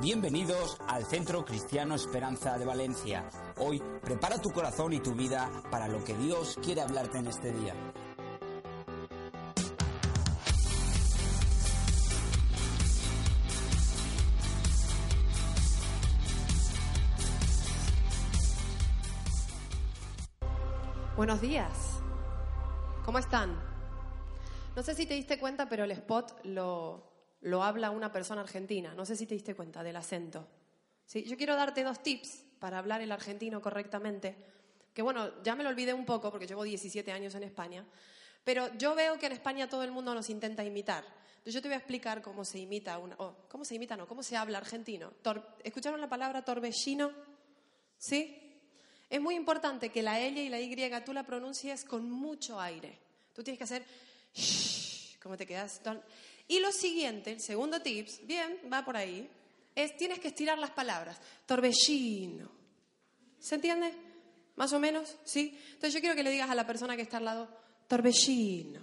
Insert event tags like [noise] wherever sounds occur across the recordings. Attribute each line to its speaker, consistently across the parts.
Speaker 1: Bienvenidos al Centro Cristiano Esperanza de Valencia. Hoy prepara tu corazón y tu vida para lo que Dios quiere hablarte en este día.
Speaker 2: Buenos días. ¿Cómo están? No sé si te diste cuenta, pero el spot lo, lo habla una persona argentina. No sé si te diste cuenta del acento. ¿Sí? Yo quiero darte dos tips para hablar el argentino correctamente. Que bueno, ya me lo olvidé un poco porque llevo 17 años en España. Pero yo veo que en España todo el mundo nos intenta imitar. Entonces yo te voy a explicar cómo se imita, una, cómo se imita, no, cómo se habla argentino. ¿Escucharon la palabra torbellino? ¿Sí? Es muy importante que la L y la Y tú la pronuncies con mucho aire. Tú tienes que hacer shh, ¿cómo te quedas? Y lo siguiente, el segundo tips, bien, va por ahí, es tienes que estirar las palabras. Torbellino. ¿Se entiende? ¿Más o menos? ¿Sí? Entonces yo quiero que le digas a la persona que está al lado, torbellino.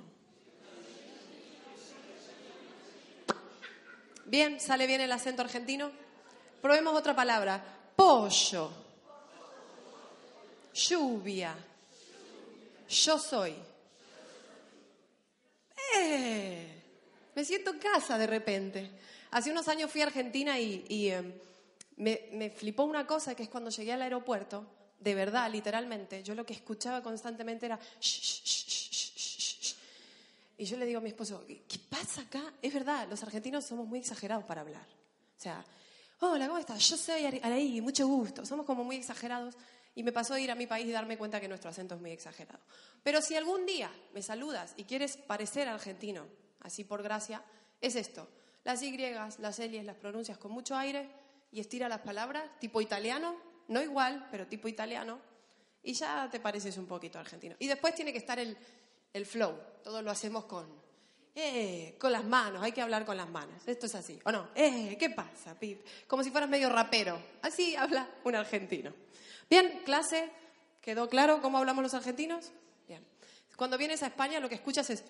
Speaker 2: Bien, sale bien el acento argentino. Probemos otra palabra. Pollo. Lluvia. Yo soy. ¡Eh! Me siento en casa de repente. Hace unos años fui a Argentina y, em, me, flipó una cosa, que es cuando llegué al aeropuerto, de verdad, literalmente, yo lo que escuchaba constantemente era... y yo le digo a mi esposo, ¿qué pasa acá? Es verdad, los argentinos somos muy exagerados para hablar. O sea, hola, ¿cómo estás? Yo soy Araí, mucho gusto. Somos como muy exagerados. Y me pasó a ir a mi país y darme cuenta que nuestro acento es muy exagerado. Pero si algún día me saludas y quieres parecer argentino, así por gracia, es esto. Las Y, las L las pronuncias con mucho aire y estira las palabras, tipo italiano, no igual, pero tipo italiano, y ya te pareces un poquito argentino. Y después tiene que estar el, flow, todo lo hacemos con, eh, con las manos, hay que hablar con las manos, esto es así, ¿o no? Eh, ¿qué pasa, Pip? Como si fueras medio rapero, así habla un argentino. Bien, clase, ¿quedó claro cómo hablamos los argentinos? Bien. Cuando vienes a España lo que escuchas es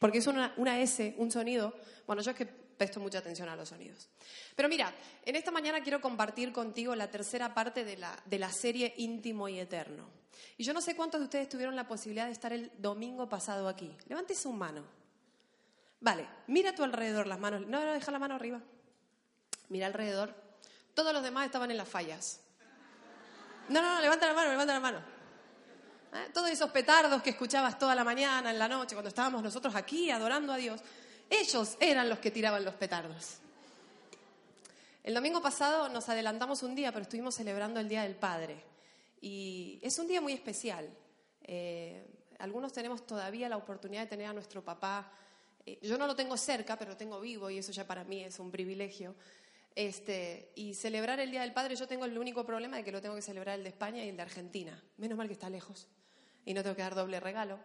Speaker 2: porque es una, S, un sonido. Bueno, yo es que presto mucha atención a los sonidos. Pero mira, en esta mañana quiero compartir contigo la tercera parte de la, de la serie Íntimo y Eterno. Y yo no sé cuántos de ustedes tuvieron la posibilidad de estar el domingo pasado aquí. Levante su mano. Vale, mira a tu alrededor las manos. No, no, deja la mano arriba. Mira alrededor. Todos los demás estaban en las fallas. No, no, no, levanta la mano, levanta la mano. ¿Eh? Todos esos petardos que escuchabas toda la mañana, en la noche, cuando estábamos nosotros aquí adorando a Dios, ellos eran los que tiraban los petardos. El domingo pasado nos adelantamos un día, pero estuvimos celebrando el Día del Padre. Y es un día muy especial. Eh, algunos tenemos todavía la oportunidad de tener a nuestro papá. Eh, yo no lo tengo cerca, pero lo tengo vivo y eso ya para mí es un privilegio. Este, y celebrar el Día del Padre, yo tengo el único problema de que lo tengo que celebrar el de España y el de Argentina. Menos mal que está lejos y no tengo que dar doble regalo.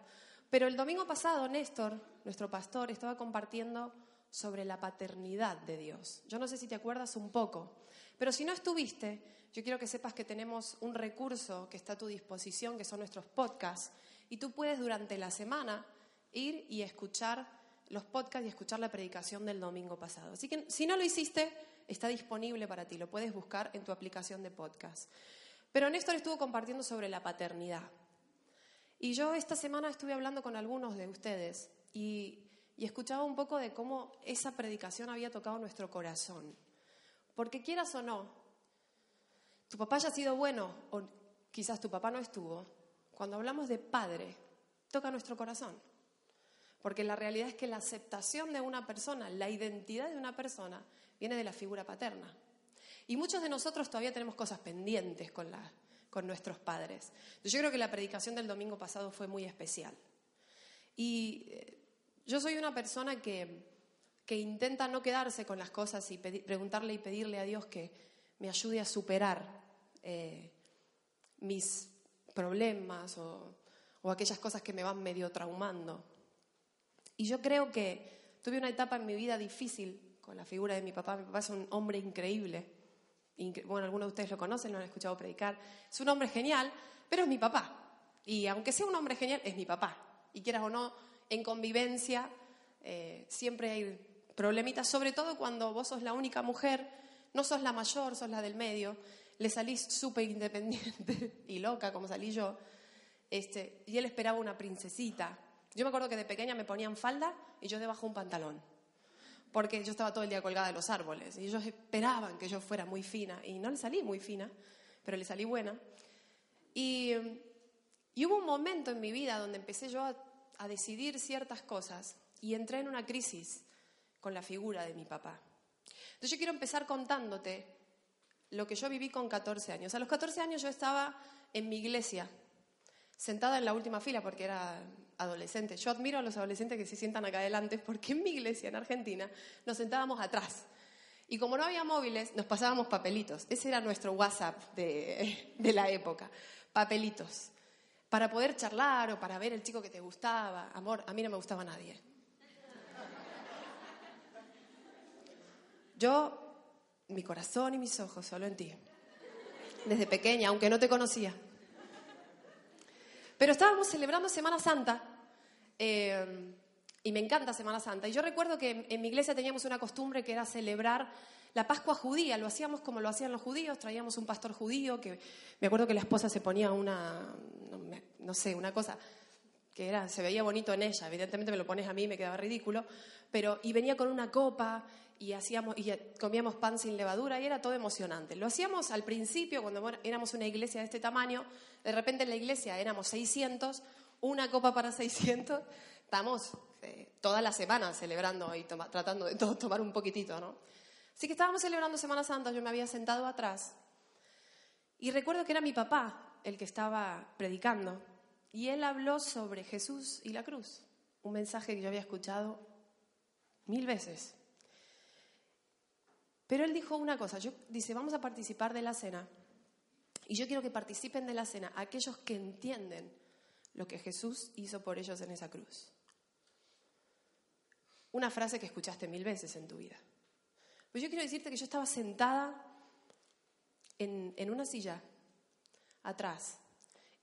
Speaker 2: Pero el domingo pasado, Néstor, nuestro pastor, estaba compartiendo sobre la paternidad de Dios. Yo no sé si te acuerdas un poco, pero si no estuviste, yo quiero que sepas que tenemos un recurso que está a tu disposición, que son nuestros podcasts, y tú puedes durante la semana ir y escuchar los podcasts y escuchar la predicación del domingo pasado. Así que si no lo hiciste, está disponible para ti, lo puedes buscar en tu aplicación de podcast. Pero Néstor estuvo compartiendo sobre la paternidad. Y yo esta semana estuve hablando con algunos de ustedes y, escuchaba un poco de cómo esa predicación había tocado nuestro corazón. Porque quieras o no, tu papá haya sido bueno o quizás tu papá no estuvo, cuando hablamos de padre, toca nuestro corazón. Porque la realidad es que la aceptación de una persona, la identidad de una persona, viene de la figura paterna. Y muchos de nosotros todavía tenemos cosas pendientes con nuestros padres. Yo creo que la predicación del domingo pasado fue muy especial. Y eh, Yo soy una persona que, intenta no quedarse con las cosas y preguntarle y pedirle a Dios que me ayude a superar eh, mis problemas o aquellas cosas que me van medio traumando. Y yo creo que tuve una etapa en mi vida difícil con la figura de mi papá. Mi papá es un hombre increíble. Incre- bueno, algunos de ustedes lo conocen, lo han escuchado predicar. Es un hombre genial, pero es mi papá. Y aunque sea un hombre genial, es mi papá. Y quieras o no, en convivencia eh, siempre hay problemitas, sobre todo cuando vos sos la única mujer, no sos la mayor, sos la del medio, le salís súper independiente [laughs] y loca como salí yo. Este, y él esperaba una princesita. Yo me acuerdo que de pequeña me ponían falda y yo debajo un pantalón. Porque yo estaba todo el día colgada de los árboles. Y ellos esperaban que yo fuera muy fina. Y no le salí muy fina, pero le salí buena. Y, hubo un momento en mi vida donde empecé yo a, a decidir ciertas cosas. Y entré en una crisis con la figura de mi papá. Entonces yo quiero empezar contándote lo que yo viví con 14 años. A los 14 años yo estaba en mi iglesia, sentada en la última fila porque era adolescente. Yo admiro a los adolescentes que se sientan acá adelante porque en mi iglesia en Argentina nos sentábamos atrás. Y como no había móviles, nos pasábamos papelitos. Ese era nuestro WhatsApp de, [laughs] de la época. Papelitos. Para poder charlar o para ver el chico que te gustaba. Amor, a mí no me gustaba nadie. Yo, mi corazón y mis ojos solo en ti. Desde pequeña, aunque no te conocía. Pero estábamos celebrando Semana Santa eh, y me encanta Semana Santa. Y yo recuerdo que en, mi iglesia teníamos una costumbre que era celebrar la Pascua judía. Lo hacíamos como lo hacían los judíos. Traíamos un pastor judío que me acuerdo que la esposa se ponía una, no sé, una cosa que era, se veía bonito en ella. Evidentemente me lo pones a mí, me quedaba ridículo. Pero, y venía con una copa y, hacíamos, y comíamos pan sin levadura y era todo emocionante. Lo hacíamos al principio, cuando éramos una iglesia de este tamaño. De repente en la iglesia éramos 600, una copa para 600. Estamos eh, toda la semana celebrando y tratando de todos tomar un poquitito, ¿no? Así que estábamos celebrando Semana Santa, yo me había sentado atrás y recuerdo que era mi papá el que estaba predicando y él habló sobre Jesús y la cruz, un mensaje que yo había escuchado mil veces. Pero él dijo una cosa, yo, dice, vamos a participar de la cena y yo quiero que participen de la cena aquellos que entienden lo que Jesús hizo por ellos en esa cruz. Una frase que escuchaste mil veces en tu vida. Pues yo quiero decirte que yo estaba sentada en, en una silla atrás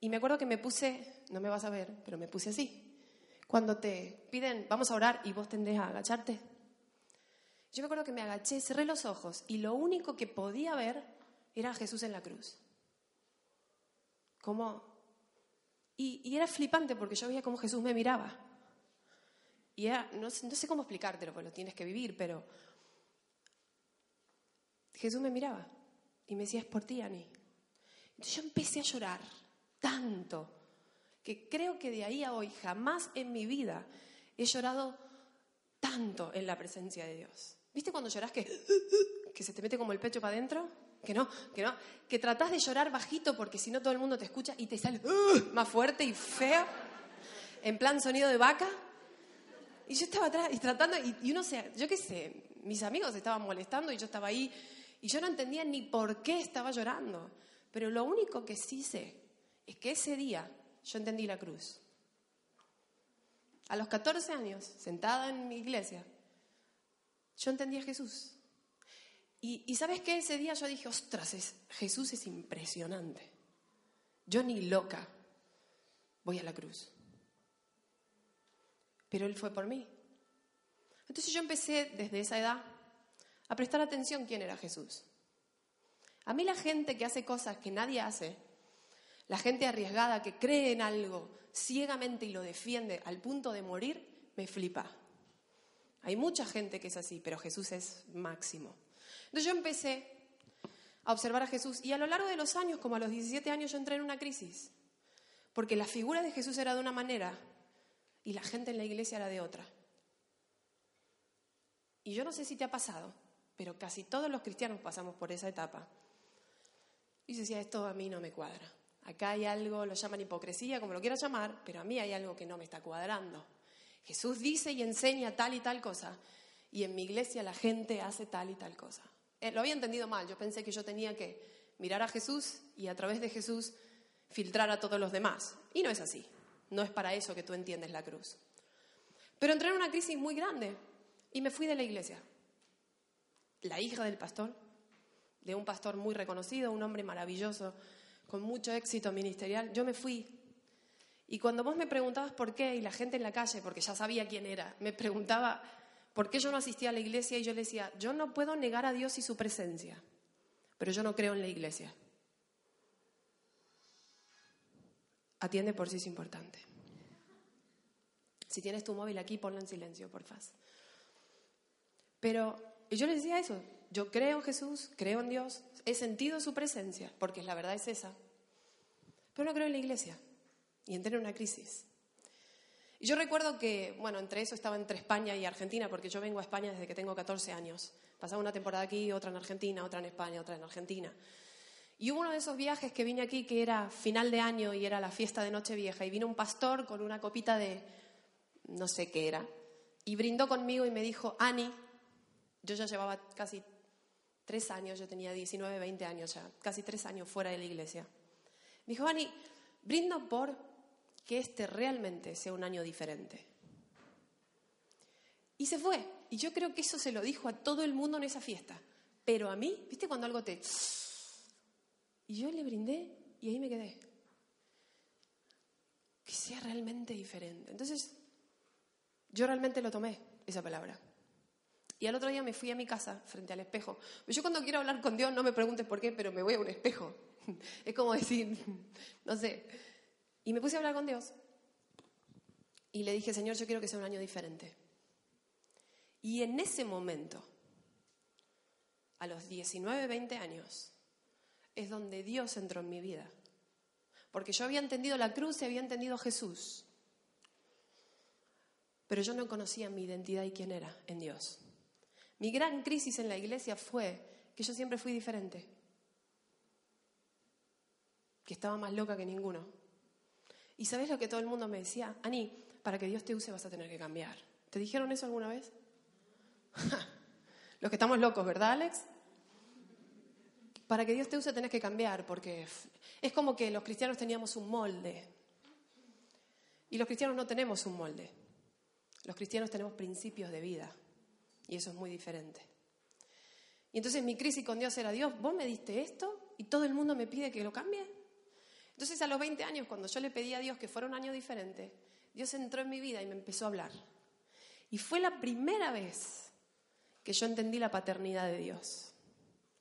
Speaker 2: y me acuerdo que me puse, no me vas a ver, pero me puse así. Cuando te piden, vamos a orar y vos tendés a agacharte. Yo me acuerdo que me agaché, cerré los ojos y lo único que podía ver era a Jesús en la cruz. Como, y, era flipante porque yo veía cómo Jesús me miraba. Y era, no, no sé cómo explicártelo, pues lo tienes que vivir, pero Jesús me miraba y me decía, es por ti, Ani. Entonces yo empecé a llorar tanto que creo que de ahí a hoy jamás en mi vida he llorado tanto en la presencia de Dios. ¿Viste cuando lloras que, que se te mete como el pecho para adentro? Que no, que no, que tratás de llorar bajito porque si no todo el mundo te escucha y te sale más fuerte y feo, en plan sonido de vaca. Y yo estaba atrás y tratando, y, y uno se, yo qué sé, mis amigos estaban molestando y yo estaba ahí y yo no entendía ni por qué estaba llorando. Pero lo único que sí sé es que ese día yo entendí la cruz. A los 14 años, sentada en mi iglesia, yo entendí a Jesús. Y, sabes qué? Ese día yo dije, ostras, es- Jesús es impresionante. Yo ni loca voy a la cruz. Pero Él fue por mí. Entonces yo empecé desde esa edad a prestar atención quién era Jesús. A mí la gente que hace cosas que nadie hace, la gente arriesgada que cree en algo ciegamente y lo defiende al punto de morir, me flipa. Hay mucha gente que es así, pero Jesús es máximo. Entonces yo empecé a observar a Jesús y a lo largo de los años, como a los 17 años, yo entré en una crisis. Porque la figura de Jesús era de una manera y la gente en la iglesia era de otra. Y yo no sé si te ha pasado, pero casi todos los cristianos pasamos por esa etapa. Y yo decía, esto a mí no me cuadra. Acá hay algo, lo llaman hipocresía, como lo quieras llamar, pero a mí hay algo que no me está cuadrando. Jesús dice y enseña tal y tal cosa, y en mi iglesia la gente hace tal y tal cosa. Eh, lo había entendido mal, yo pensé que yo tenía que mirar a Jesús y a través de Jesús filtrar a todos los demás. Y no es así, no es para eso que tú entiendes la cruz. Pero entré en una crisis muy grande y me fui de la iglesia. La hija del pastor, de un pastor muy reconocido, un hombre maravilloso, con mucho éxito ministerial, yo me fui. Y cuando vos me preguntabas por qué, y la gente en la calle, porque ya sabía quién era, me preguntaba por qué yo no asistía a la iglesia, y yo le decía, yo no puedo negar a Dios y su presencia, pero yo no creo en la iglesia. Atiende por si es importante. Si tienes tu móvil aquí, ponlo en silencio, por. Pero yo le decía eso, yo creo en Jesús, creo en Dios, he sentido su presencia, porque la verdad es esa, pero no creo en la iglesia. Y entré en una crisis. Y yo recuerdo que, bueno, entre eso estaba entre España y Argentina, porque yo vengo a España desde que tengo 14 años. Pasaba una temporada aquí, otra en Argentina, otra en España, otra en Argentina. Y hubo uno de esos viajes que vine aquí que era final de año y era la fiesta de Nochevieja. Y vino un pastor con una copita de no sé qué era. Y brindó conmigo y me dijo, Ani, yo ya llevaba casi tres años, yo tenía 19, 20 años ya, casi tres años fuera de la iglesia. Me dijo, Ani, brindo por que este realmente sea un año diferente. Y se fue. Y yo creo que eso se lo dijo a todo el mundo en esa fiesta. Pero a mí, ¿viste cuando algo te... [sniffs] Y yo le brindé y ahí me quedé. Que sea realmente diferente. Entonces, yo realmente lo tomé, esa palabra. Y al otro día me fui a mi casa frente al espejo. Yo cuando quiero hablar con Dios, no me preguntes por qué, pero me voy a un espejo. [laughs] Es como decir, [laughs] no sé. Y me puse a hablar con Dios. Y le dije, Señor, yo quiero que sea un año diferente. Y en ese momento, a los 19, 20 años, es donde Dios entró en mi vida. Porque yo había entendido la cruz y había entendido Jesús. Pero yo no conocía mi identidad y quién era en Dios. Mi gran crisis en la iglesia fue que yo siempre fui diferente. Que estaba más loca que ninguno. Y sabes lo que todo el mundo me decía? Ani, para que Dios te use vas a tener que cambiar. ¿Te dijeron eso alguna vez? [laughs] Los que estamos locos, ¿verdad, Alex? para que Dios te use tenés que cambiar, porque es como que los cristianos teníamos un molde. Y los cristianos no tenemos un molde. Los cristianos tenemos principios de vida. Y eso es muy diferente. Y entonces mi crisis con Dios era, Dios, vos me diste esto y todo el mundo me pide que lo cambie. Entonces a los 20 años, cuando yo le pedí a Dios que fuera un año diferente, Dios entró en mi vida y me empezó a hablar. Y fue la primera vez que yo entendí la paternidad de Dios.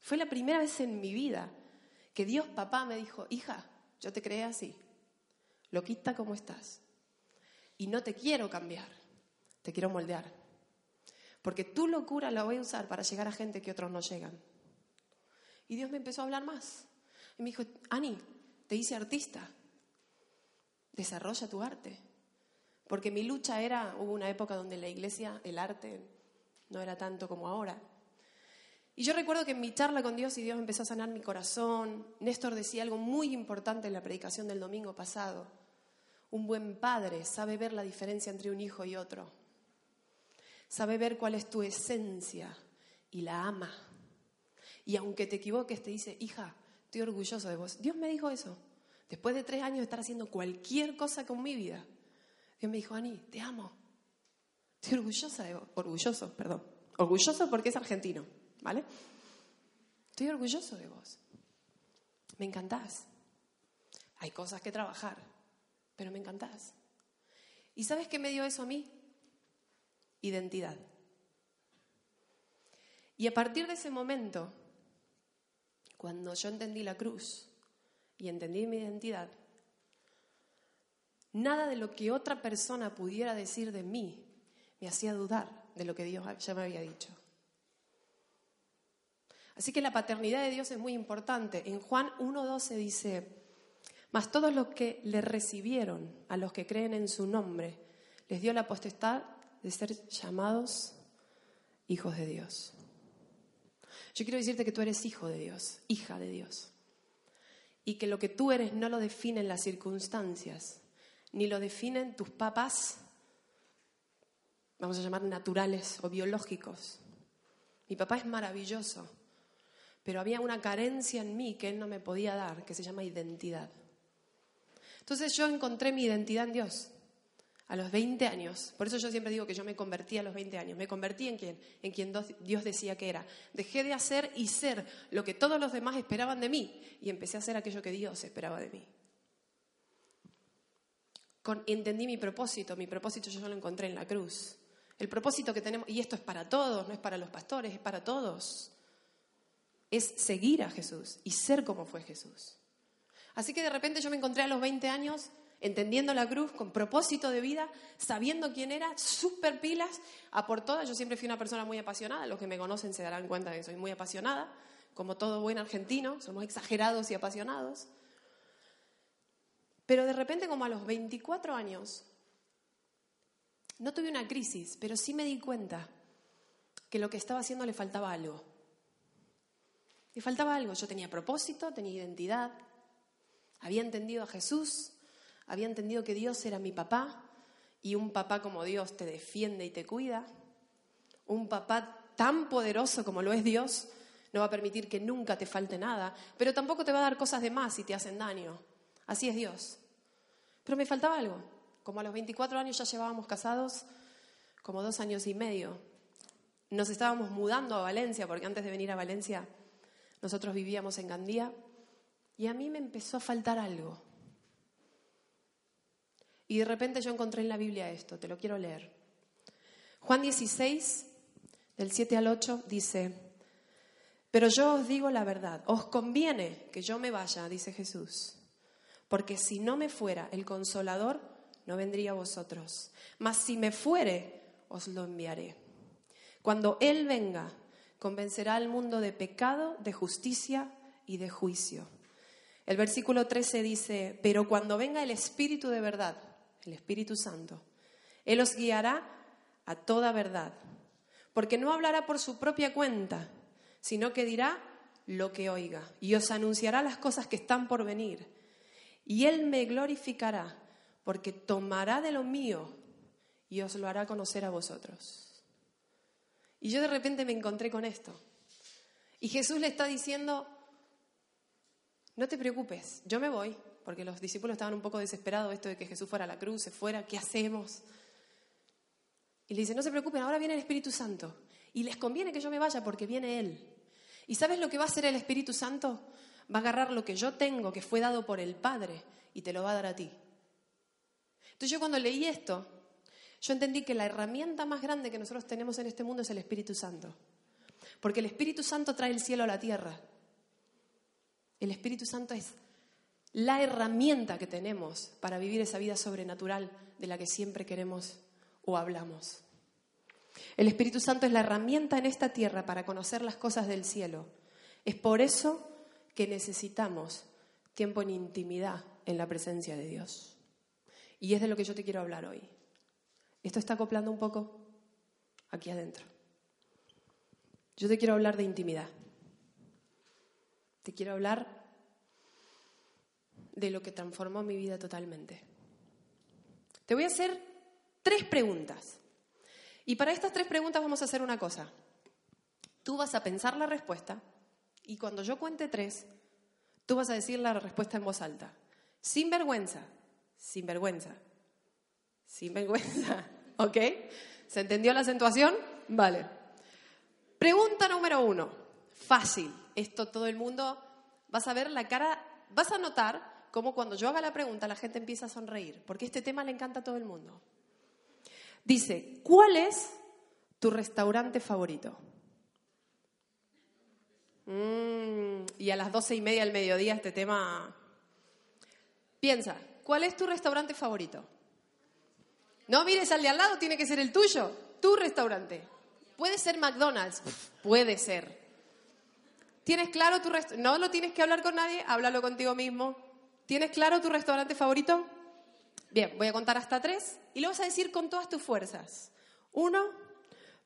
Speaker 2: Fue la primera vez en mi vida que Dios papá me dijo, hija, yo te creé así, loquita como estás, y no te quiero cambiar, te quiero moldear, porque tu locura la voy a usar para llegar a gente que otros no llegan. Y Dios me empezó a hablar más. Y me dijo, Ani, te hice artista, desarrolla tu arte. Porque mi lucha era, hubo una época donde la iglesia el arte no era tanto como ahora. Y yo recuerdo que en mi charla con Dios y Dios empezó a sanar mi corazón, Néstor decía algo muy importante en la predicación del domingo pasado. Un buen padre sabe ver la diferencia entre un hijo y otro. Sabe ver cuál es tu esencia y la ama. Y aunque te equivoques, te dice, hija, estoy orgulloso de vos. Dios me dijo eso. Después de tres años de estar haciendo cualquier cosa con mi vida, Dios me dijo, Ani, te amo. Estoy orgullosa de vos. Orgulloso, perdón. Orgulloso porque es argentino. ¿Vale? Estoy orgulloso de vos. Me encantás. Hay cosas que trabajar, pero me encantás. ¿Y sabes qué me dio eso a mí? Identidad. Y a partir de ese momento, cuando yo entendí la cruz y entendí mi identidad, nada de lo que otra persona pudiera decir de mí me hacía dudar de lo que Dios ya me había dicho. Así que la paternidad de Dios es muy importante. En Juan 1.12 dice, mas todos los que le recibieron, a los que creen en su nombre, les dio la potestad de ser llamados hijos de Dios. Yo quiero decirte que tú eres hijo de Dios, hija de Dios. Y que lo que tú eres no lo definen las circunstancias, ni lo definen tus papás, vamos a llamar naturales o biológicos. Mi papá es maravilloso, pero había una carencia en mí que él no me podía dar, que se llama identidad. Entonces yo encontré mi identidad en Dios a los 20 años. Por eso yo siempre digo que yo me convertí a los 20 años. Me convertí en quien, en quien Dios decía que era. Dejé de hacer y ser lo que todos los demás esperaban de mí y empecé a hacer aquello que Dios esperaba de mí. Entendí mi propósito. Mi propósito yo lo encontré en la cruz. El propósito que tenemos, y esto es para todos, no es para los pastores, es para todos, es seguir a Jesús y ser como fue Jesús. Así que de repente yo me encontré a los 20 años entendiendo la cruz con propósito de vida, sabiendo quién era, súper pilas, a por todas. Yo siempre fui una persona muy apasionada, los que me conocen se darán cuenta de que soy muy apasionada, como todo buen argentino, somos exagerados y apasionados. Pero de repente, como a los 24 años, no tuve una crisis, pero sí me di cuenta que lo que estaba haciendo le faltaba algo. Le faltaba algo. Yo tenía propósito, tenía identidad, había entendido a Jesús, había entendido que Dios era mi papá y un papá como Dios te defiende y te cuida. Un papá tan poderoso como lo es Dios no va a permitir que nunca te falte nada, pero tampoco te va a dar cosas de más si te hacen daño. Así es Dios. Pero me faltaba algo. Como a los 24 años ya llevábamos casados, como dos años y medio. Nos estábamos mudando a Valencia, porque antes de venir a Valencia nosotros vivíamos en Gandía, y a mí me empezó a faltar algo. Y de repente yo encontré en la Biblia esto, te lo quiero leer. Juan 16, del 7 al 8, dice, pero yo os digo la verdad, os conviene que yo me vaya, dice Jesús, porque si no me fuera el consolador, no vendría a vosotros, mas si me fuere, os lo enviaré. Cuando Él venga, convencerá al mundo de pecado, de justicia y de juicio. El versículo 13 dice, pero cuando venga el Espíritu de verdad, el Espíritu Santo, Él os guiará a toda verdad, porque no hablará por su propia cuenta, sino que dirá lo que oiga y os anunciará las cosas que están por venir. Y Él me glorificará, porque tomará de lo mío y os lo hará conocer a vosotros. Y yo de repente me encontré con esto. Y Jesús le está diciendo, no te preocupes, yo me voy, porque los discípulos estaban un poco desesperados esto de que Jesús fuera a la cruz, se fuera, ¿qué hacemos? Y le dice, no se preocupen, ahora viene el Espíritu Santo. Y les conviene que yo me vaya porque viene Él. ¿Y sabes lo que va a hacer el Espíritu Santo? Va a agarrar lo que yo tengo, que fue dado por el Padre, y te lo va a dar a ti. Entonces yo cuando leí esto, yo entendí que la herramienta más grande que nosotros tenemos en este mundo es el Espíritu Santo. Porque el Espíritu Santo trae el cielo a la tierra. El Espíritu Santo es la herramienta que tenemos para vivir esa vida sobrenatural de la que siempre queremos o hablamos. El Espíritu Santo es la herramienta en esta tierra para conocer las cosas del cielo. Es por eso que necesitamos tiempo en intimidad en la presencia de Dios. Y es de lo que yo te quiero hablar hoy. Esto está acoplando un poco aquí adentro. Yo te quiero hablar de intimidad. Te quiero hablar de lo que transformó mi vida totalmente. Te voy a hacer tres preguntas. Y para estas tres preguntas vamos a hacer una cosa. Tú vas a pensar la respuesta y cuando yo cuente tres, tú vas a decir la respuesta en voz alta. Sin vergüenza, sin vergüenza, sin vergüenza. [laughs] ¿Ok? ¿Se entendió la acentuación? Vale. Pregunta número uno. Fácil. Esto todo el mundo vas a ver la cara, vas a notar cómo cuando yo haga la pregunta la gente empieza a sonreír, porque este tema le encanta a todo el mundo. Dice, ¿cuál es tu restaurante favorito? Mm, y a las doce y media del mediodía este tema... Piensa, ¿cuál es tu restaurante favorito? No mires al de al lado, tiene que ser el tuyo, tu restaurante. Puede ser McDonald's, puede ser. ¿Tienes claro tu restaurante? No lo tienes que hablar con nadie, háblalo contigo mismo. ¿Tienes claro tu restaurante favorito? Bien, voy a contar hasta tres y lo vas a decir con todas tus fuerzas. Uno,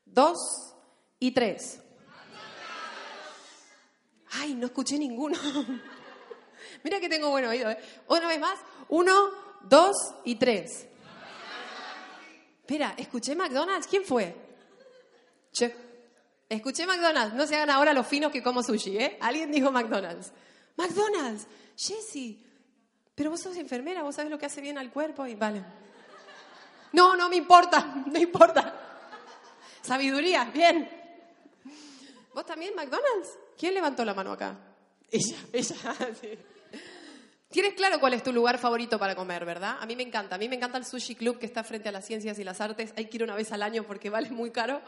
Speaker 2: dos y tres. Ay, no escuché ninguno. [laughs] Mira que tengo buen oído. ¿eh? Una vez más. Uno, dos y tres. Espera, escuché McDonald's. ¿Quién fue? Che, escuché McDonald's. No se hagan ahora los finos que como sushi, ¿eh? Alguien dijo McDonald's. McDonald's. Jessie, pero vos sos enfermera, vos sabés lo que hace bien al cuerpo y vale. No, no me importa, [laughs] no importa. Sabiduría, bien. ¿Vos también, McDonald's? ¿Quién levantó la mano acá? Ella, [laughs] ella, sí. Tienes claro cuál es tu lugar favorito para comer, ¿verdad? A mí me encanta. A mí me encanta el Sushi Club que está frente a las ciencias y las artes. Hay que ir una vez al año porque vale muy caro.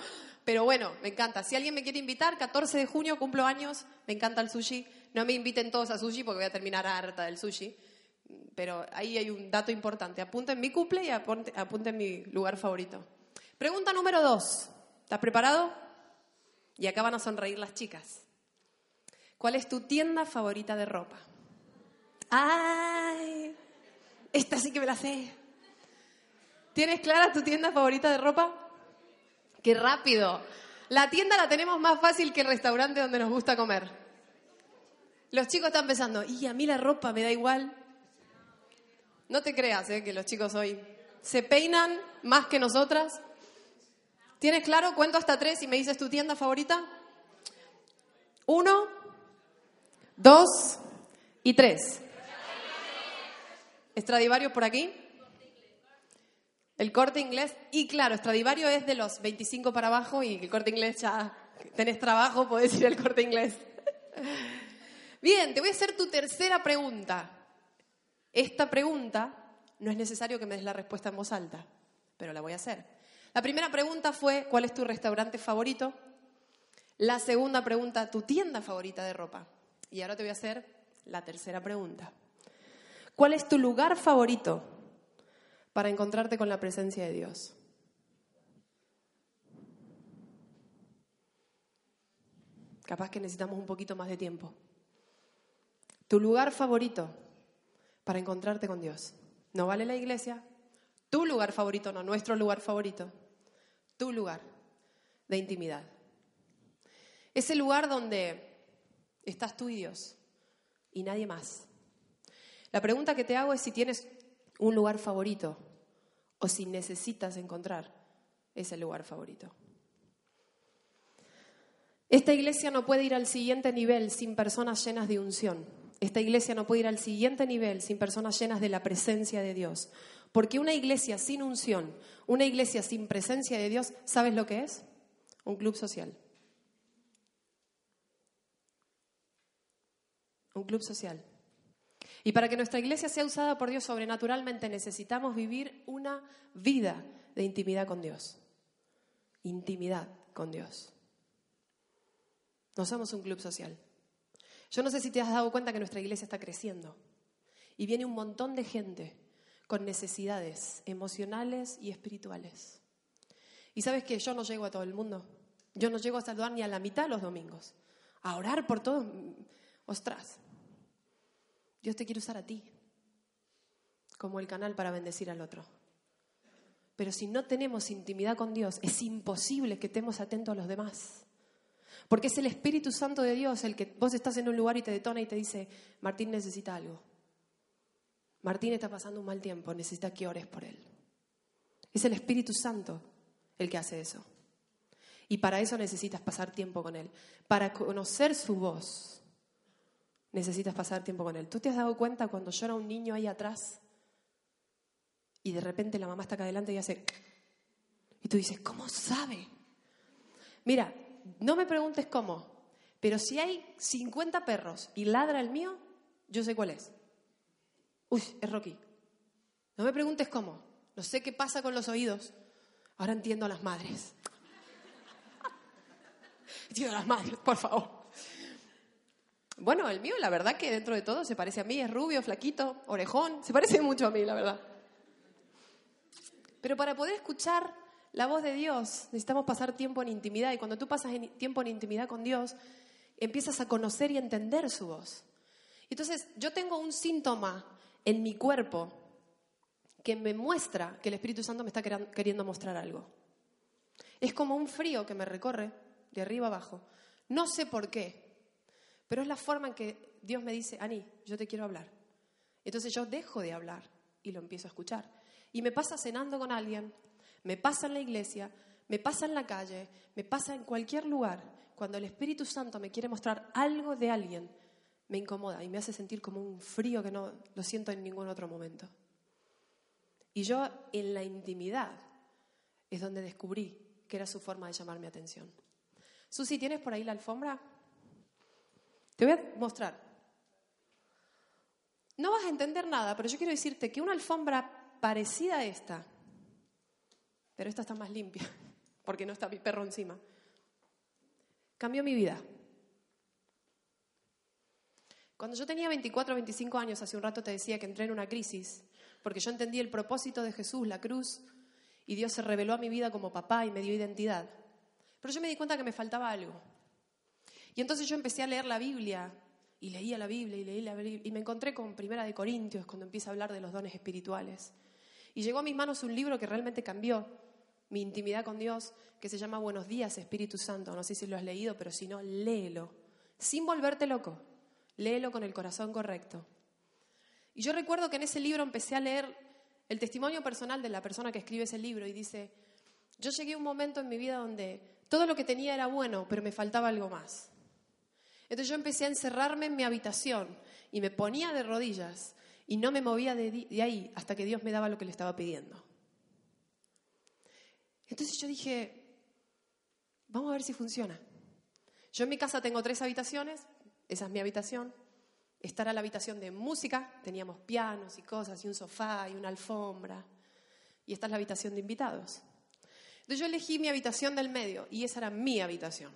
Speaker 2: Pero bueno, me encanta. Si alguien me quiere invitar, 14 de junio cumplo años, me encanta el sushi. No me inviten todos a sushi porque voy a terminar harta del sushi. Pero ahí hay un dato importante. Apunten mi cumple y apunten, apunten mi lugar favorito. Pregunta número dos. ¿Estás preparado? Y acá van a sonreír las chicas. ¿Cuál es tu tienda favorita de ropa? ¡Ay! Esta sí que me la sé. ¿Tienes clara tu tienda favorita de ropa? ¡Qué rápido! La tienda la tenemos más fácil que el restaurante donde nos gusta comer. Los chicos están pensando, y a mí la ropa me da igual. No te creas ¿eh? que los chicos hoy se peinan más que nosotras. ¿Tienes claro? Cuento hasta tres y me dices tu tienda favorita. Uno, dos y tres. Estradivario por aquí. El corte inglés. Y claro, Estradivario es de los 25 para abajo y el corte inglés ya tenés trabajo, podés ir al corte inglés. Bien, te voy a hacer tu tercera pregunta. Esta pregunta no es necesario que me des la respuesta en voz alta, pero la voy a hacer. La primera pregunta fue, ¿cuál es tu restaurante favorito? La segunda pregunta, ¿tu tienda favorita de ropa? Y ahora te voy a hacer la tercera pregunta. ¿Cuál es tu lugar favorito para encontrarte con la presencia de Dios? Capaz que necesitamos un poquito más de tiempo. Tu lugar favorito para encontrarte con Dios. No vale la iglesia, tu lugar favorito, no nuestro lugar favorito, tu lugar de intimidad. Ese lugar donde estás tú y Dios y nadie más. La pregunta que te hago es si tienes un lugar favorito o si necesitas encontrar ese lugar favorito. Esta iglesia no puede ir al siguiente nivel sin personas llenas de unción. Esta iglesia no puede ir al siguiente nivel sin personas llenas de la presencia de Dios. Porque una iglesia sin unción, una iglesia sin presencia de Dios, ¿sabes lo que es? Un club social. Un club social. Y para que nuestra iglesia sea usada por Dios sobrenaturalmente necesitamos vivir una vida de intimidad con Dios. Intimidad con Dios. No somos un club social. Yo no sé si te has dado cuenta que nuestra iglesia está creciendo y viene un montón de gente con necesidades emocionales y espirituales. Y sabes que yo no llego a todo el mundo. Yo no llego a saludar ni a la mitad los domingos. A orar por todos. Ostras, Dios te quiere usar a ti como el canal para bendecir al otro. Pero si no tenemos intimidad con Dios, es imposible que estemos atentos a los demás. Porque es el Espíritu Santo de Dios el que vos estás en un lugar y te detona y te dice, Martín necesita algo. Martín está pasando un mal tiempo, necesita que ores por él. Es el Espíritu Santo el que hace eso. Y para eso necesitas pasar tiempo con Él. Para conocer su voz, necesitas pasar tiempo con Él. ¿Tú te has dado cuenta cuando llora un niño ahí atrás y de repente la mamá está acá adelante y hace... Y tú dices, ¿cómo sabe? Mira, no me preguntes cómo, pero si hay 50 perros y ladra el mío, yo sé cuál es. Uy, es Rocky. No me preguntes cómo. No sé qué pasa con los oídos. Ahora entiendo a las madres. [laughs] Entiendo a las madres, por favor. Bueno, el mío, la verdad que dentro de todo se parece a mí. Es rubio, flaquito, orejón. Se parece mucho a mí, la verdad. Pero para poder escuchar la voz de Dios, necesitamos pasar tiempo en intimidad y cuando tú pasas tiempo en intimidad con Dios, empiezas a conocer y entender su voz. Entonces, yo tengo un síntoma en mi cuerpo que me muestra que el Espíritu Santo me está queriendo mostrar algo. Es como un frío que me recorre de arriba abajo. No sé por qué, pero es la forma en que Dios me dice, Ani, yo te quiero hablar. Entonces yo dejo de hablar y lo empiezo a escuchar. Y me pasa cenando con alguien, Me pasa en la iglesia, me pasa en la calle, me pasa en cualquier lugar. Cuando el Espíritu Santo me quiere mostrar algo de alguien, me incomoda y me hace sentir como un frío que no lo siento en ningún otro momento. Y yo en la intimidad es donde descubrí que era su forma de llamar mi atención. Susi, ¿tienes por ahí la alfombra? Te voy a mostrar. No vas a entender nada, pero yo quiero decirte que una alfombra parecida a esta, pero esta está más limpia, [laughs] porque no está mi perro encima, cambió mi vida. Cuando yo tenía 24 o 25 años, hace un rato te decía que entré en una crisis, porque yo entendí el propósito de Jesús, la cruz, y Dios se reveló a mi vida como papá y me dio identidad. Pero yo me di cuenta que me faltaba algo. Y entonces yo empecé a leer la Biblia, y leía la Biblia, y leí la Biblia, y me encontré con Primera de Corintios, cuando empieza a hablar de los dones espirituales. Y llegó a mis manos un libro que realmente cambió mi intimidad con Dios, que se llama Buenos días, Espíritu Santo. No sé si lo has leído, pero si no, léelo, sin volverte loco léelo con el corazón correcto. Y yo recuerdo que en ese libro empecé a leer el testimonio personal de la persona que escribe ese libro y dice, yo llegué a un momento en mi vida donde todo lo que tenía era bueno, pero me faltaba algo más. Entonces yo empecé a encerrarme en mi habitación y me ponía de rodillas y no me movía de, ahí hasta que Dios me daba lo que le estaba pidiendo. Entonces yo dije, vamos a ver si funciona. Yo en mi casa tengo tres habitaciones, esa es mi habitación. Esta era la habitación de música, teníamos pianos y cosas, y un sofá y una alfombra. Y esta es la habitación de invitados. Entonces yo elegí mi habitación del medio y esa era mi habitación.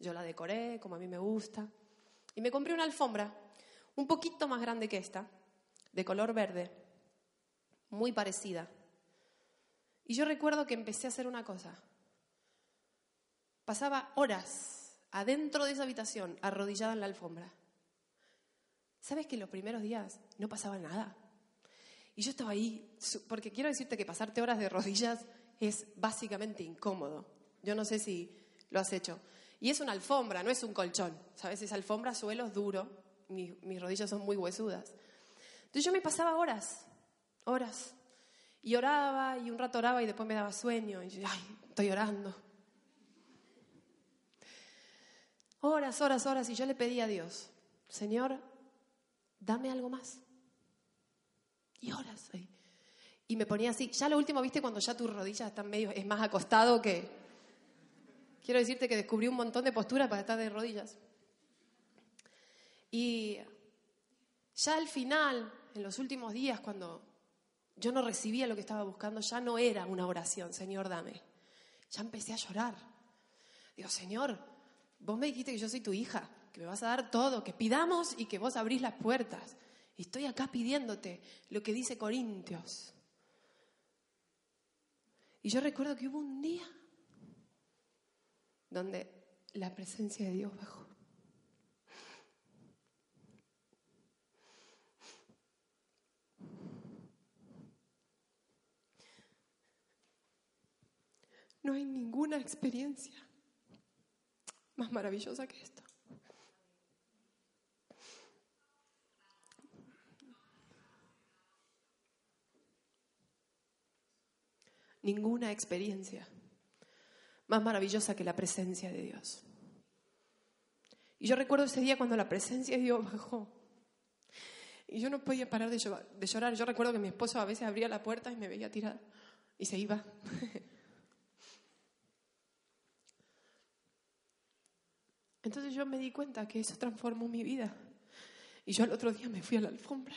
Speaker 2: Yo la decoré como a mí me gusta. Y me compré una alfombra un poquito más grande que esta, de color verde, muy parecida. Y yo recuerdo que empecé a hacer una cosa. Pasaba horas adentro de esa habitación, arrodillada en la alfombra. ¿Sabes que los primeros días no pasaba nada? Y yo estaba ahí, porque quiero decirte que pasarte horas de rodillas es básicamente incómodo. Yo no sé si lo has hecho. Y es una alfombra, no es un colchón. ¿Sabes? Esa alfombra, suelo es duro. Mis, mis rodillas son muy huesudas. Entonces yo me pasaba horas, horas. Y oraba, y un rato oraba, y después me daba sueño. Y yo, ay, estoy orando. horas, horas, horas, y yo le pedí a Dios, Señor, dame algo más. Y horas. Y me ponía así. Ya lo último, viste, cuando ya tus rodillas están medio, es más acostado que... Quiero decirte que descubrí un montón de posturas para estar de rodillas. Y ya al final, en los últimos días, cuando yo no recibía lo que estaba buscando, ya no era una oración, Señor, dame. Ya empecé a llorar. Digo, Señor, Vos me dijiste que yo soy tu hija, que me vas a dar todo, que pidamos y que vos abrís las puertas. Y estoy acá pidiéndote lo que dice Corintios. Y yo recuerdo que hubo un día donde la presencia de Dios bajó. No hay ninguna experiencia más maravillosa que esto. Ninguna experiencia más maravillosa que la presencia de Dios. Y yo recuerdo ese día cuando la presencia de Dios bajó. Y yo no podía parar de llorar. Yo recuerdo que mi esposo a veces abría la puerta y me veía tirar y se iba. [laughs] Entonces yo me di cuenta que eso transformó mi vida. Y yo al otro día me fui a la alfombra.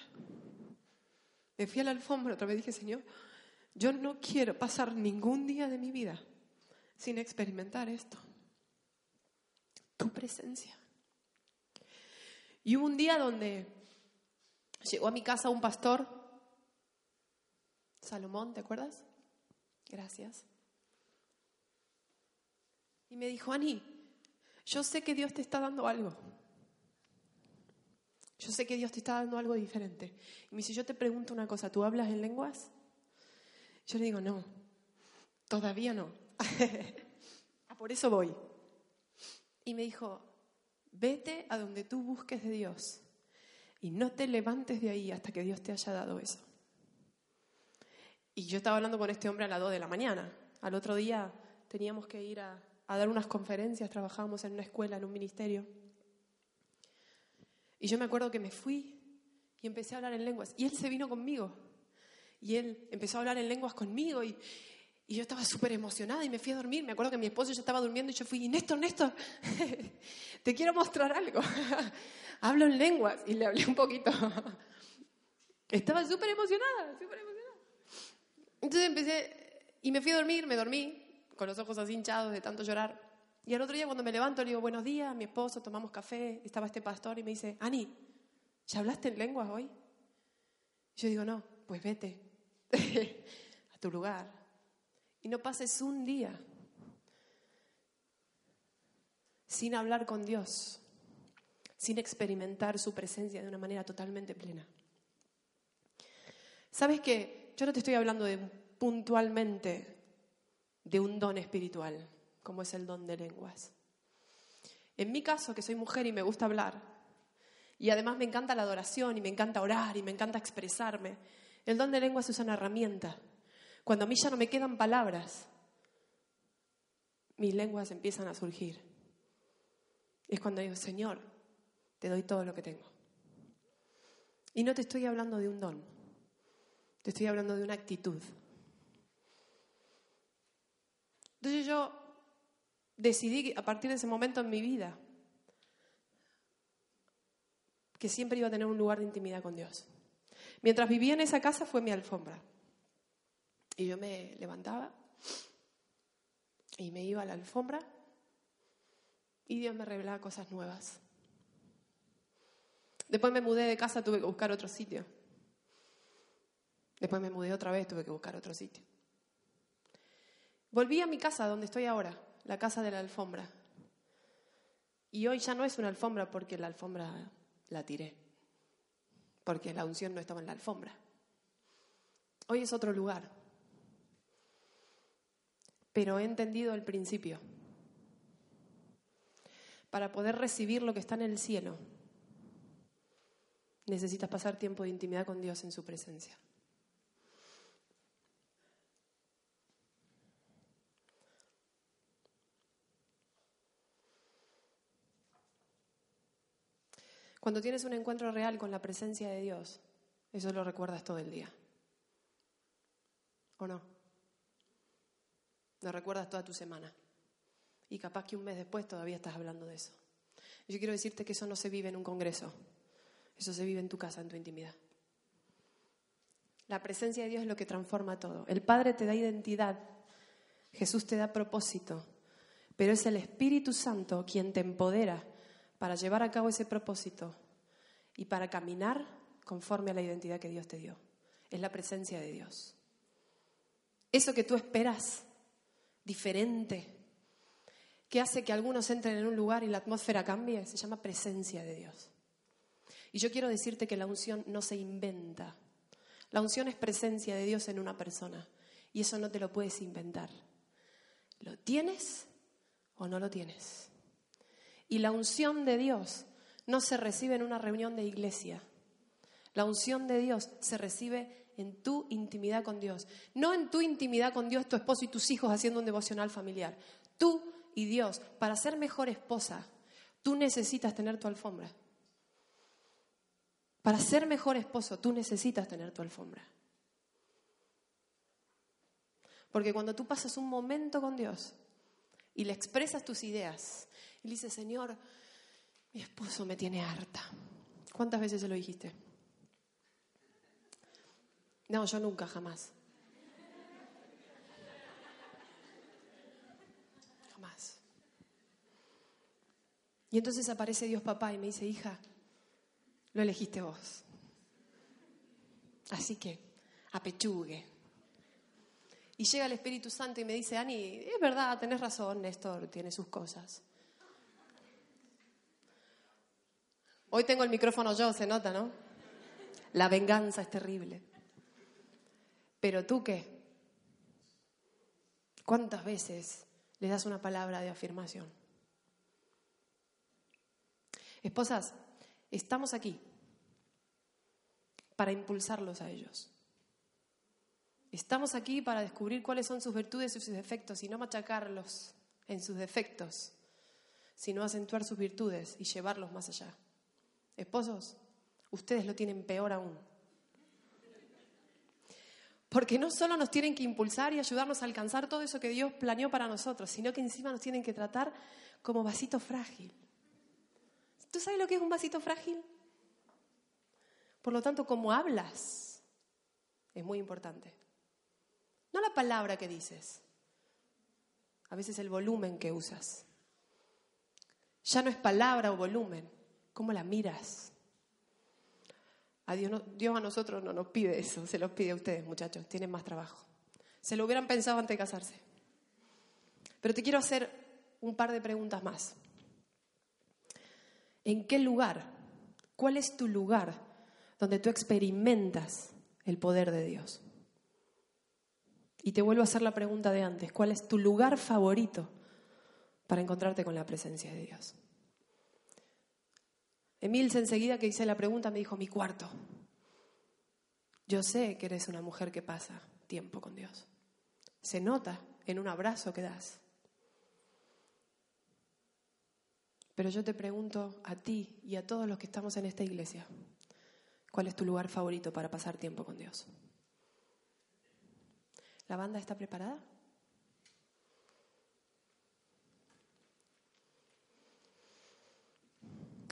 Speaker 2: Me fui a la alfombra, otra vez dije, Señor, yo no quiero pasar ningún día de mi vida sin experimentar esto. Tu presencia. Y hubo un día donde llegó a mi casa un pastor, Salomón, ¿te acuerdas? Gracias. Y me dijo, Ani, yo sé que Dios te está dando algo. Yo sé que Dios te está dando algo diferente. Y me dice, yo te pregunto una cosa, ¿tú hablas en lenguas? Yo le digo, no, todavía no. [laughs] Ah, por eso voy. Y me dijo, vete a donde tú busques de Dios y no te levantes de ahí hasta que Dios te haya dado eso. Y yo estaba hablando con este hombre a las 2 de la mañana. Al otro día teníamos que ir a, a dar unas conferencias, trabajábamos en una escuela, en un ministerio. Y yo me acuerdo que me fui y empecé a hablar en lenguas. Y él se vino conmigo. Y él empezó a hablar en lenguas conmigo y, y yo estaba súper emocionada y me fui a dormir. Me acuerdo que mi esposo ya estaba durmiendo y yo fui, Néstor, Néstor, [laughs] te quiero mostrar algo. [laughs] Hablo en lenguas y le hablé un poquito. [laughs] estaba súper emocionada, súper emocionada. Entonces empecé y me fui a dormir, me dormí con los ojos así hinchados de tanto llorar. Y al otro día cuando me levanto le digo, buenos días, mi esposo, tomamos café, estaba este pastor y me dice, Ani, ¿ya hablaste en lenguas hoy? Yo digo, no, pues vete [laughs] a tu lugar y no pases un día sin hablar con Dios, sin experimentar su presencia de una manera totalmente plena. ¿Sabes qué? Yo no te estoy hablando de puntualmente de un don espiritual, como es el don de lenguas. En mi caso, que soy mujer y me gusta hablar, y además me encanta la adoración y me encanta orar y me encanta expresarme, el don de lenguas es una herramienta. Cuando a mí ya no me quedan palabras, mis lenguas empiezan a surgir. Es cuando digo, Señor, te doy todo lo que tengo. Y no te estoy hablando de un don, te estoy hablando de una actitud. Entonces yo decidí a partir de ese momento en mi vida que siempre iba a tener un lugar de intimidad con Dios. Mientras vivía en esa casa fue mi alfombra. Y yo me levantaba y me iba a la alfombra y Dios me revelaba cosas nuevas. Después me mudé de casa, tuve que buscar otro sitio. Después me mudé otra vez, tuve que buscar otro sitio. Volví a mi casa, donde estoy ahora, la casa de la alfombra. Y hoy ya no es una alfombra porque la alfombra la tiré, porque la unción no estaba en la alfombra. Hoy es otro lugar. Pero he entendido el principio. Para poder recibir lo que está en el cielo, necesitas pasar tiempo de intimidad con Dios en su presencia. Cuando tienes un encuentro real con la presencia de Dios, eso lo recuerdas todo el día. ¿O no? Lo recuerdas toda tu semana. Y capaz que un mes después todavía estás hablando de eso. Yo quiero decirte que eso no se vive en un congreso. Eso se vive en tu casa, en tu intimidad. La presencia de Dios es lo que transforma todo. El Padre te da identidad. Jesús te da propósito. Pero es el Espíritu Santo quien te empodera para llevar a cabo ese propósito y para caminar conforme a la identidad que Dios te dio. Es la presencia de Dios. Eso que tú esperas, diferente, que hace que algunos entren en un lugar y la atmósfera cambie, se llama presencia de Dios. Y yo quiero decirte que la unción no se inventa. La unción es presencia de Dios en una persona. Y eso no te lo puedes inventar. ¿Lo tienes o no lo tienes? Y la unción de Dios no se recibe en una reunión de iglesia. La unción de Dios se recibe en tu intimidad con Dios. No en tu intimidad con Dios, tu esposo y tus hijos haciendo un devocional familiar. Tú y Dios, para ser mejor esposa, tú necesitas tener tu alfombra. Para ser mejor esposo, tú necesitas tener tu alfombra. Porque cuando tú pasas un momento con Dios y le expresas tus ideas, y le dice, Señor, mi esposo me tiene harta. ¿Cuántas veces se lo dijiste? No, yo nunca, jamás. Jamás. Y entonces aparece Dios papá y me dice, hija, lo elegiste vos. Así que, apechugue. Y llega el Espíritu Santo y me dice, Ani, es verdad, tenés razón, Néstor tiene sus cosas. Hoy tengo el micrófono yo, se nota, ¿no? La venganza es terrible. Pero tú qué? ¿Cuántas veces le das una palabra de afirmación? Esposas, estamos aquí para impulsarlos a ellos. Estamos aquí para descubrir cuáles son sus virtudes y sus defectos y no machacarlos en sus defectos, sino acentuar sus virtudes y llevarlos más allá. Esposos, ustedes lo tienen peor aún. Porque no solo nos tienen que impulsar y ayudarnos a alcanzar todo eso que Dios planeó para nosotros, sino que encima nos tienen que tratar como vasito frágil. ¿Tú sabes lo que es un vasito frágil? Por lo tanto, cómo hablas es muy importante. No la palabra que dices, a veces el volumen que usas. Ya no es palabra o volumen, cómo la miras. A Dios, Dios a nosotros no nos pide eso, se los pide a ustedes, muchachos, tienen más trabajo. Se lo hubieran pensado antes de casarse. Pero te quiero hacer un par de preguntas más. ¿En qué lugar? ¿Cuál es tu lugar donde tú experimentas el poder de Dios? Y te vuelvo a hacer la pregunta de antes, ¿cuál es tu lugar favorito para encontrarte con la presencia de Dios? Emil enseguida que hice la pregunta me dijo, mi cuarto. Yo sé que eres una mujer que pasa tiempo con Dios. Se nota en un abrazo que das. Pero yo te pregunto a ti y a todos los que estamos en esta iglesia, ¿cuál es tu lugar favorito para pasar tiempo con Dios? ¿La banda está preparada?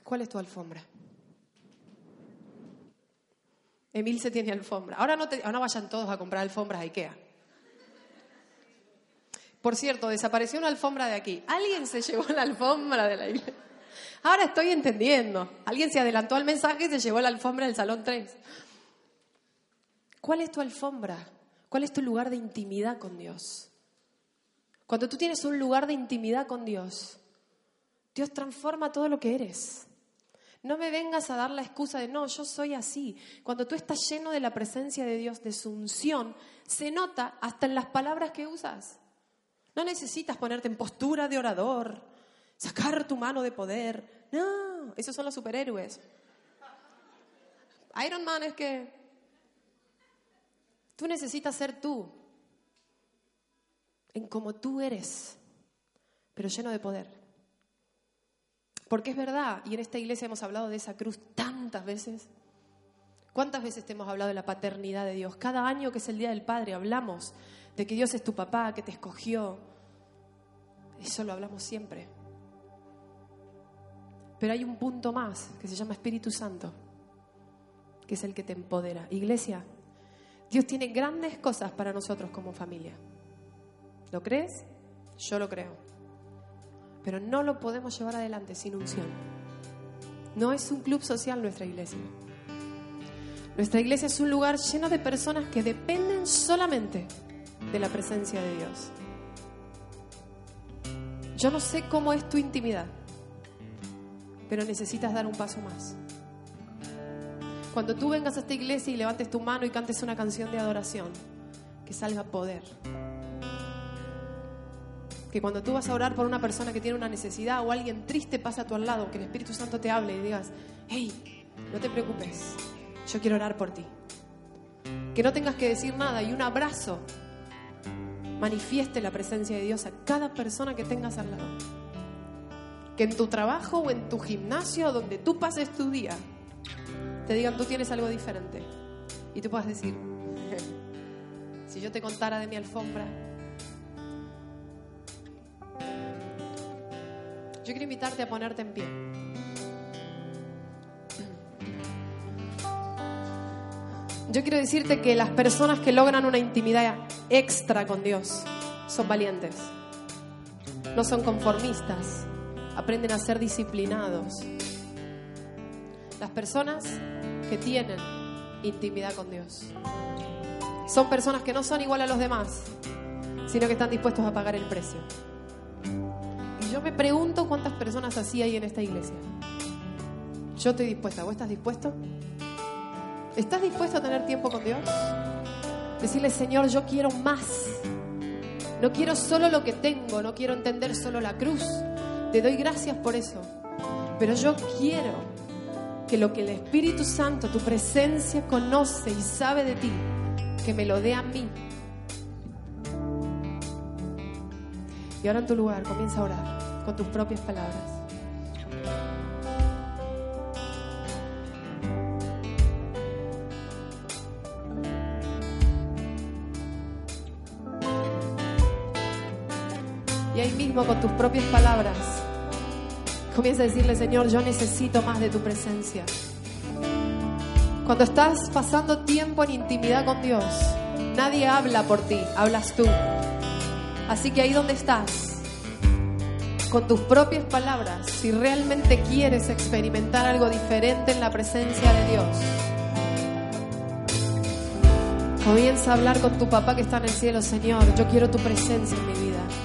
Speaker 2: ¿Cuál es tu alfombra? Emil se tiene alfombra. Ahora no, te, ahora vayan todos a comprar alfombras a Ikea. Por cierto, desapareció una alfombra de aquí. Alguien se llevó la alfombra de la iglesia. Ahora estoy entendiendo. Alguien se adelantó al mensaje y se llevó la alfombra del salón 3. ¿Cuál es tu alfombra? ¿Cuál es tu lugar de intimidad con Dios? Cuando tú tienes un lugar de intimidad con Dios, Dios transforma todo lo que eres. No me vengas a dar la excusa de no, yo soy así. Cuando tú estás lleno de la presencia de Dios, de su unción, se nota hasta en las palabras que usas. No necesitas ponerte en postura de orador, sacar tu mano de poder. No, esos son los superhéroes. Iron Man es que Tú necesitas ser tú, en como tú eres, pero lleno de poder. Porque es verdad, y en esta iglesia hemos hablado de esa cruz tantas veces. ¿Cuántas veces te hemos hablado de la paternidad de Dios? Cada año que es el Día del Padre hablamos de que Dios es tu papá, que te escogió. Eso lo hablamos siempre. Pero hay un punto más que se llama Espíritu Santo, que es el que te empodera. Iglesia, Dios tiene grandes cosas para nosotros como familia. ¿Lo crees? Yo lo creo. Pero no lo podemos llevar adelante sin unción. No es un club social nuestra iglesia. Nuestra iglesia es un lugar lleno de personas que dependen solamente de la presencia de Dios. Yo no sé cómo es tu intimidad, pero necesitas dar un paso más. Cuando tú vengas a esta iglesia y levantes tu mano y cantes una canción de adoración, que salga poder. Que cuando tú vas a orar por una persona que tiene una necesidad o alguien triste pasa a tu al lado, que el Espíritu Santo te hable y digas, hey, no te preocupes, yo quiero orar por ti. Que no tengas que decir nada y un abrazo manifieste la presencia de Dios a cada persona que tengas al lado. Que en tu trabajo o en tu gimnasio, donde tú pases tu día, te digan, tú tienes algo diferente. Y tú puedas decir, [laughs] si yo te contara de mi alfombra. Yo quiero invitarte a ponerte en pie. Yo quiero decirte que las personas que logran una intimidad extra con Dios son valientes, no son conformistas, aprenden a ser disciplinados. Las personas que tienen intimidad con Dios. Son personas que no son igual a los demás, sino que están dispuestos a pagar el precio. Y yo me pregunto cuántas personas así hay en esta iglesia. Yo estoy dispuesta. ¿Vos estás dispuesto? ¿Estás dispuesto a tener tiempo con Dios? Decirle, Señor, yo quiero más. No quiero solo lo que tengo, no quiero entender solo la cruz. Te doy gracias por eso. Pero yo quiero que lo que el Espíritu Santo, tu presencia, conoce y sabe de ti, que me lo dé a mí. Y ahora en tu lugar comienza a orar con tus propias palabras. Y ahí mismo con tus propias palabras comienza a decirle, Señor, yo necesito más de tu presencia. Cuando estás pasando tiempo en intimidad con Dios, nadie habla por ti, hablas tú. Así que ahí donde estás, con tus propias palabras, si realmente quieres experimentar algo diferente en la presencia de Dios, comienza a hablar con tu papá que está en el cielo, Señor, yo quiero tu presencia en mi vida.